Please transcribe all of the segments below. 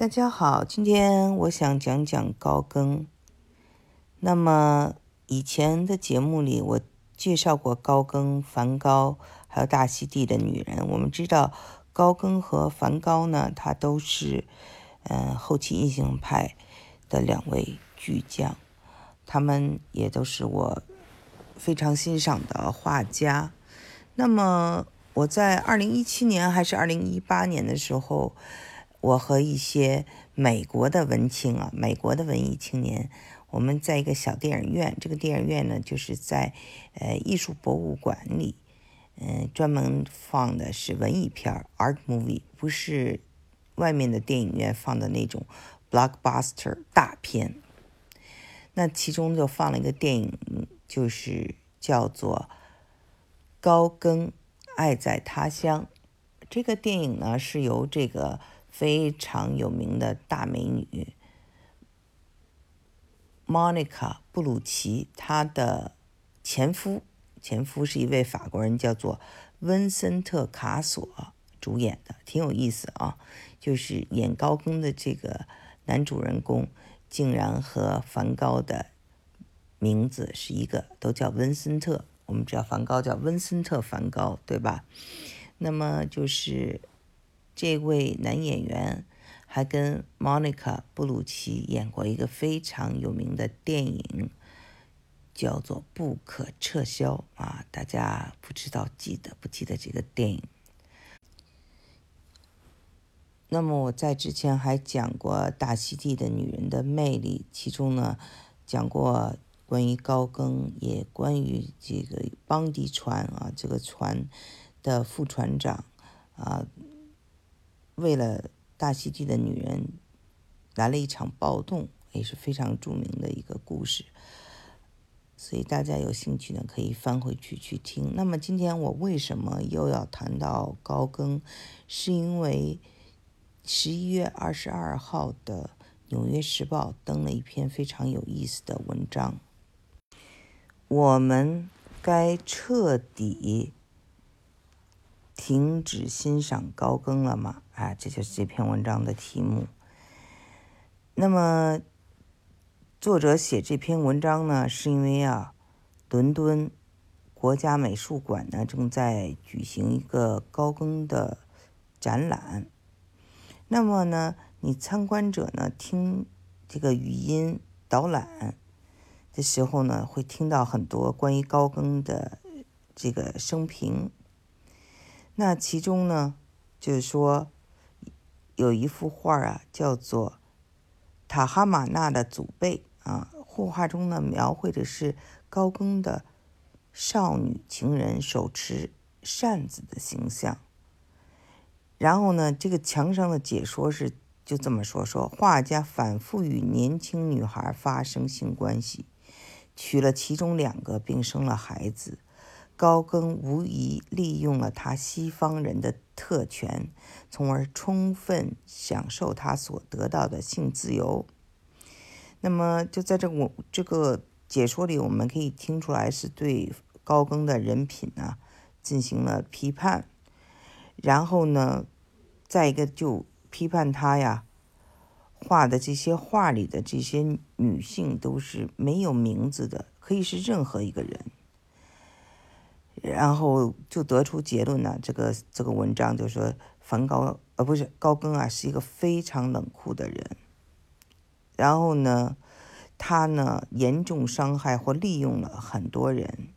大家好，今天我想讲讲高更。那么以前的节目里，我介绍过高更、梵高，还有大溪地的女人。我们知道高更和梵高呢，他都是嗯后期印象派的两位巨匠，他们也都是我非常欣赏的画家。那么我在二零一七年还是二零一八年的时候。我和一些美国的文青啊，美国的文艺青年，我们在一个小电影院。这个电影院呢，就是在呃艺术博物馆里，嗯，专门放的是文艺片儿 （art movie），不是外面的电影院放的那种 blockbuster 大片。那其中就放了一个电影，就是叫做《高更爱在他乡》。这个电影呢，是由这个。非常有名的大美女，Monica ·布鲁奇，她的前夫，前夫是一位法国人，叫做温森特·卡索主演的，挺有意思啊。就是演高更的这个男主人公，竟然和梵高的名字是一个，都叫温森特。我们知道梵高叫温森特·梵高，对吧？那么就是。这位男演员还跟 Monica ·布鲁奇演过一个非常有名的电影，叫做《不可撤销》啊，大家不知道记得不记得这个电影？那么我在之前还讲过大溪地的女人的魅力，其中呢讲过关于高更，也关于这个邦迪船啊，这个船的副船长啊。为了大溪地的女人来了一场暴动，也是非常著名的一个故事。所以大家有兴趣呢，可以翻回去去听。那么今天我为什么又要谈到高更？是因为十一月二十二号的《纽约时报》登了一篇非常有意思的文章。我们该彻底。停止欣赏高更了吗？啊，这就是这篇文章的题目。那么，作者写这篇文章呢，是因为啊，伦敦国家美术馆呢正在举行一个高更的展览。那么呢，你参观者呢听这个语音导览的时候呢，会听到很多关于高更的这个生平。那其中呢，就是说，有一幅画啊，叫做《塔哈马纳的祖辈》啊。绘画中呢，描绘的是高更的少女情人手持扇子的形象。然后呢，这个墙上的解说是就这么说：说画家反复与年轻女孩发生性关系，娶了其中两个，并生了孩子。高更无疑利用了他西方人的特权，从而充分享受他所得到的性自由。那么，就在这我这个解说里，我们可以听出来是对高更的人品呢进行了批判。然后呢，再一个就批判他呀画的这些画里的这些女性都是没有名字的，可以是任何一个人。然后就得出结论呢，这个这个文章就说梵高呃不是高更啊是一个非常冷酷的人，然后呢，他呢严重伤害或利用了很多人。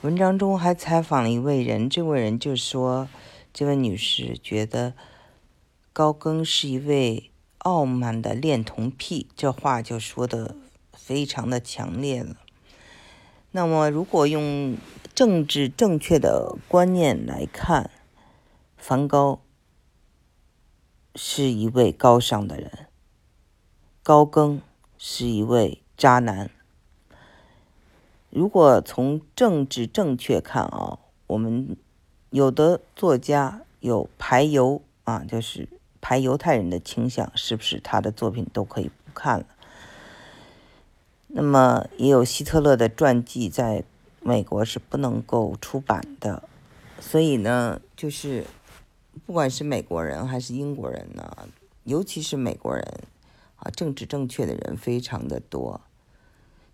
文章中还采访了一位人，这位人就说，这位女士觉得高更是一位。傲慢的恋童癖，这话就说的非常的强烈了。那么，如果用政治正确的观念来看，梵高是一位高尚的人，高更是一位渣男。如果从政治正确看啊，我们有的作家有排犹啊，就是。排犹太人的倾向，是不是他的作品都可以不看了？那么也有希特勒的传记在美国是不能够出版的所以呢，就是不管是美国人还是英国人呢，尤其是美国人啊，政治正确的人非常的多。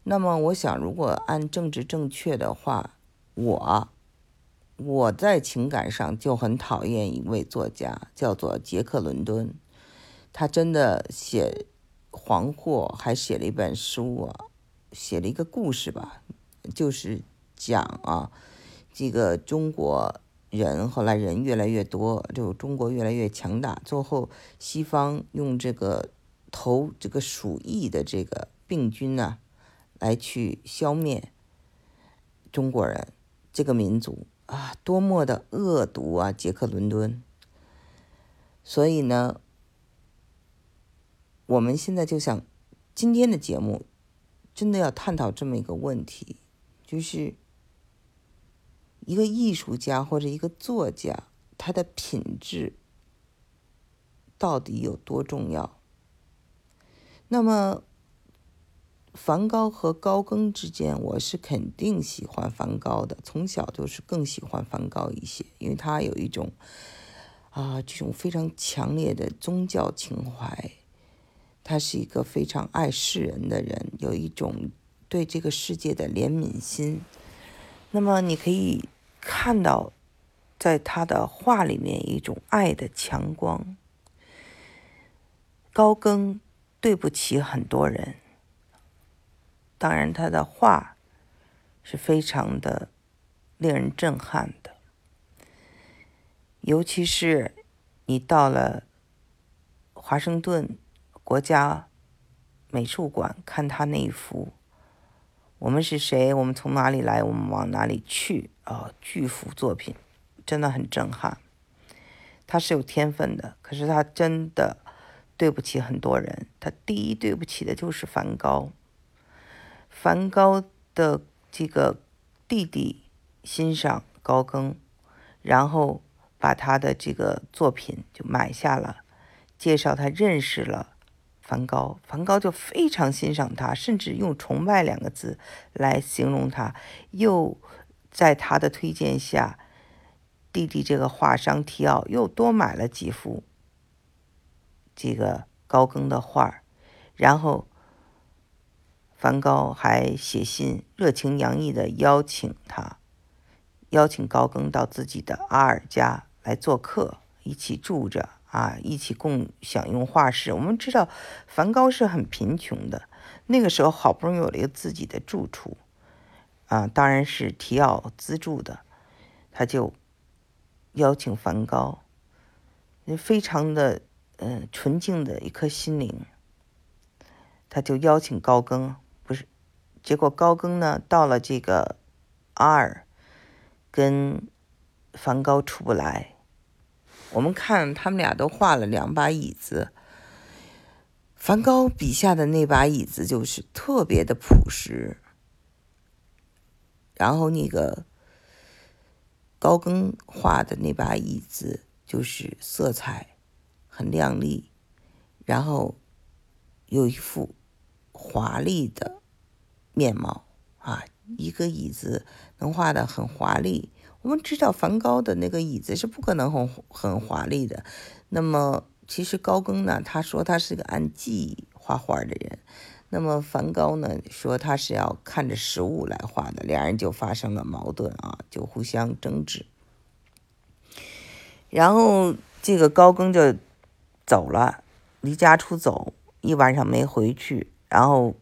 那么，我想，如果按政治正确的话，我我在情感上就很讨厌一位作家，叫做杰克·伦敦。他真的写黄祸，还写了一本书啊，写了一个故事吧，就是讲啊，这个中国人后来人越来越多，就中国越来越强大，最后西方用这个投这个鼠疫的这个病菌呢。来去消灭中国人这个民族啊，多么的恶毒啊！杰克·伦敦。所以呢，我们现在就想，今天的节目真的要探讨这么一个问题，就是一个艺术家或者一个作家，他的品质到底有多重要？那么。梵高和高更之间，我是肯定喜欢梵高的。从小就是更喜欢梵高一些，因为他有一种啊，这种非常强烈的宗教情怀。他是一个非常爱世人的人，有一种对这个世界的怜悯心。那么你可以看到，在他的画里面一种爱的强光。高更对不起很多人。当然，他的画是非常的令人震撼的，尤其是你到了华盛顿国家美术馆看他那一幅“我们是谁？我们从哪里来？我们往哪里去？”啊，巨幅作品，真的很震撼。他是有天分的，可是他真的对不起很多人。他第一对不起的就是梵高。梵高的这个弟弟欣赏高更，然后把他的这个作品就买下了，介绍他认识了梵高，梵高就非常欣赏他，甚至用崇拜两个字来形容他。又在他的推荐下，弟弟这个画商提奥又多买了几幅这个高更的画，然后。梵高还写信，热情洋溢的邀请他，邀请高更到自己的阿尔家来做客，一起住着啊，一起共享用画室。我们知道，梵高是很贫穷的，那个时候好不容易有了一个自己的住处，啊，当然是提奥资助的，他就邀请梵高，非常的嗯纯净的一颗心灵，他就邀请高更。不是，结果高更呢到了这个阿尔，跟梵高出不来。我们看他们俩都画了两把椅子，梵高笔下的那把椅子就是特别的朴实，然后那个高更画的那把椅子就是色彩很亮丽，然后有一副华丽的。面貌啊，一个椅子能画的很华丽。我们知道梵高的那个椅子是不可能很很华丽的。那么其实高更呢，他说他是个按记忆画画的人。那么梵高呢，说他是要看着实物来画的。两人就发生了矛盾啊，就互相争执。然后这个高更就走了，离家出走，一晚上没回去，然后。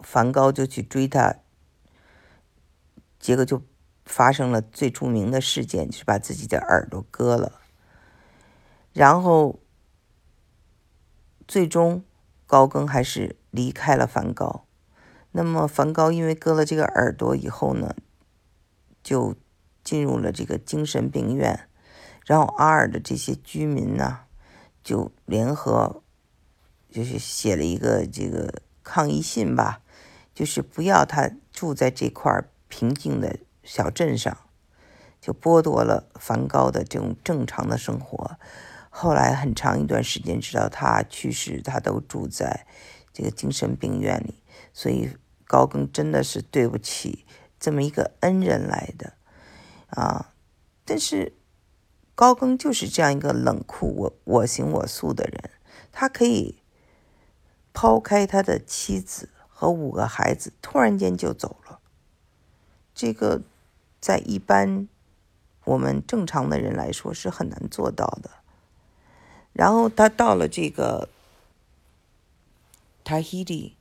梵高就去追他，结果就发生了最著名的事件，就是把自己的耳朵割了。然后，最终高更还是离开了梵高。那么，梵高因为割了这个耳朵以后呢，就进入了这个精神病院。然后，阿尔的这些居民呢，就联合，就是写了一个这个抗议信吧。就是不要他住在这块平静的小镇上，就剥夺了梵高的这种正常的生活。后来很长一段时间，直到他去世，他都住在这个精神病院里。所以高更真的是对不起这么一个恩人来的啊！但是高更就是这样一个冷酷、我我行我素的人，他可以抛开他的妻子和五个孩子，突然间就走了。这个在一般我们正常的人来说是很难做到的。然后他到了这个 Tahiti，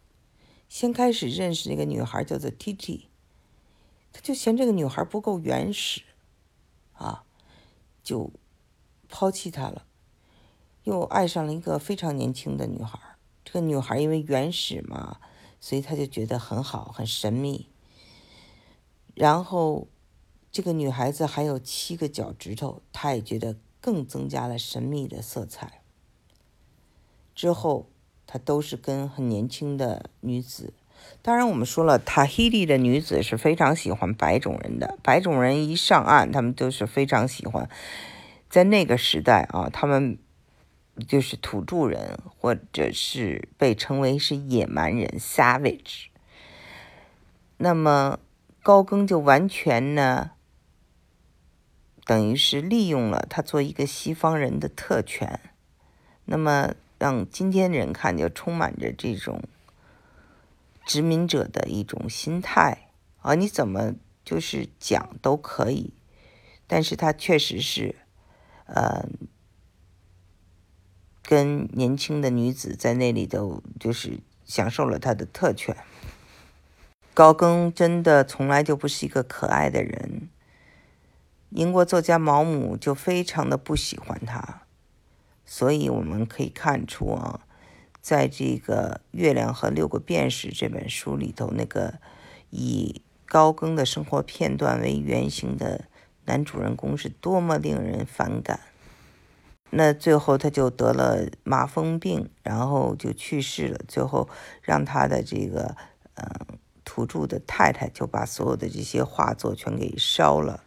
先开始认识那个女孩叫做 Titi，他就嫌这个女孩不够原始，啊，就抛弃她了，又爱上了一个非常年轻的女孩。这个女孩因为原始嘛，所以他就觉得很好，很神秘。然后这个女孩子还有七个脚趾头，他也觉得。更增加了神秘的色彩。之后，他都是跟很年轻的女子。当然，我们说了，塔希利的女子是非常喜欢白种人的。白种人一上岸，他们都是非常喜欢。在那个时代啊，他们就是土著人，或者是被称为是野蛮人 （savage）。那么高更就完全呢。等于是利用了他做一个西方人的特权，那么让今天人看就充满着这种殖民者的一种心态啊！你怎么就是讲都可以，但是他确实是，呃，跟年轻的女子在那里头就是享受了他的特权。高更真的从来就不是一个可爱的人。英国作家毛姆就非常的不喜欢他，所以我们可以看出啊，在这个《月亮和六个便士》这本书里头，那个以高更的生活片段为原型的男主人公是多么令人反感。那最后他就得了麻风病，然后就去世了。最后让他的这个嗯土著的太太就把所有的这些画作全给烧了。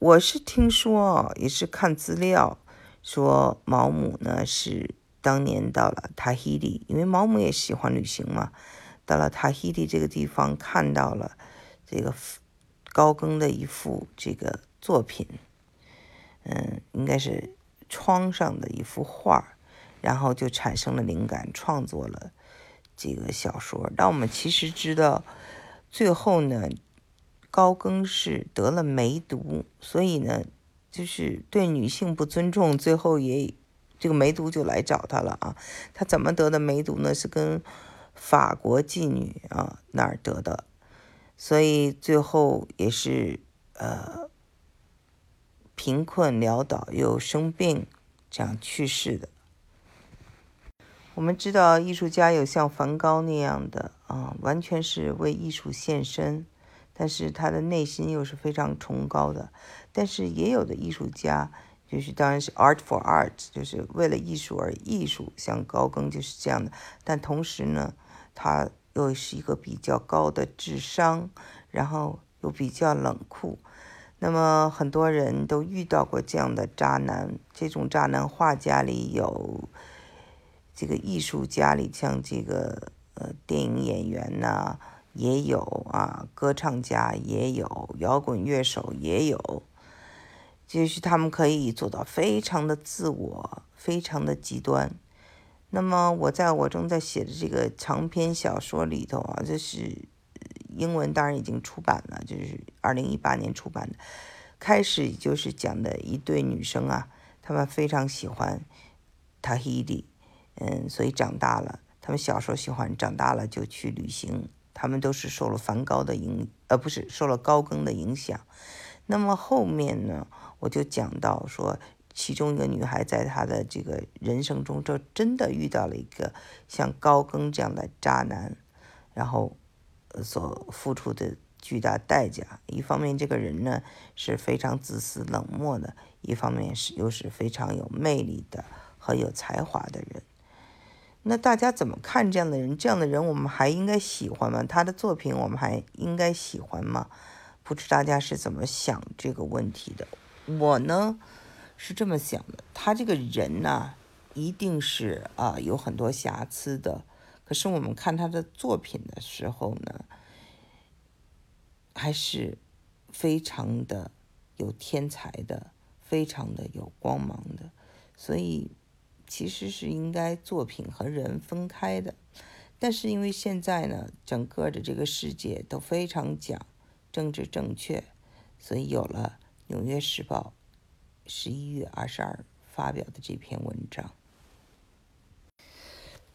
我是听说，也是看资料，说毛姆呢是当年到了塔希里，因为毛姆也喜欢旅行嘛，到了塔希里这个地方，看到了这个高更的一幅这个作品，嗯，应该是窗上的一幅画，然后就产生了灵感，创作了这个小说。但我们其实知道，最后呢。高更是得了梅毒，所以呢，就是对女性不尊重，最后也这个梅毒就来找他了啊。他怎么得的梅毒呢？是跟法国妓女啊那儿得的，所以最后也是呃贫困潦倒又生病这样去世的。我们知道艺术家有像梵高那样的啊，完全是为艺术献身。但是他的内心又是非常崇高的，但是也有的艺术家，就是当然是 art for art，就是为了艺术而艺术，像高更就是这样的。但同时呢，他又是一个比较高的智商，然后又比较冷酷。那么很多人都遇到过这样的渣男，这种渣男画家里有，这个艺术家里像这个呃电影演员呐。也有啊，歌唱家也有，摇滚乐手也有，就是他们可以做到非常的自我，非常的极端。那么我在我正在写的这个长篇小说里头啊，这是英文当然已经出版了，就是二零一八年出版的。开始就是讲的一对女生啊，她们非常喜欢，Tahiti，，嗯，所以长大了，她们小时候喜欢，长大了就去旅行。他们都是受了梵高的影，呃，不是受了高更的影响。那么后面呢，我就讲到说，其中一个女孩在她的这个人生中，就真的遇到了一个像高更这样的渣男，然后所付出的巨大代价。一方面，这个人呢是非常自私冷漠的；一方面是又是非常有魅力的和有才华的人。那大家怎么看这样的人？这样的人我们还应该喜欢吗？他的作品我们还应该喜欢吗？不知大家是怎么想这个问题的？我呢是这么想的，他这个人呢一定是啊有很多瑕疵的。可是我们看他的作品的时候呢，还是非常的有天才的，非常的有光芒的，所以其实是应该作品和人分开的。但是因为现在呢，整个的这个世界都非常讲政治正确，所以有了《纽约时报》十一月二十二发表的这篇文章。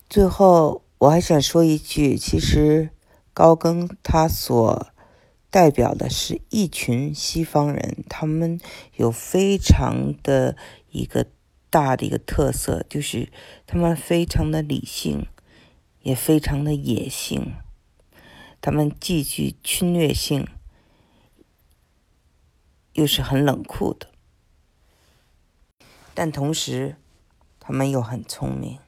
最后，我还想说一句，其实高更他所代表的是一群西方人，他们有非常的一个大的一个特色，就是他们非常的理性。也非常的野性，他们既具侵略性，又是很冷酷的，但同时他们又很聪明。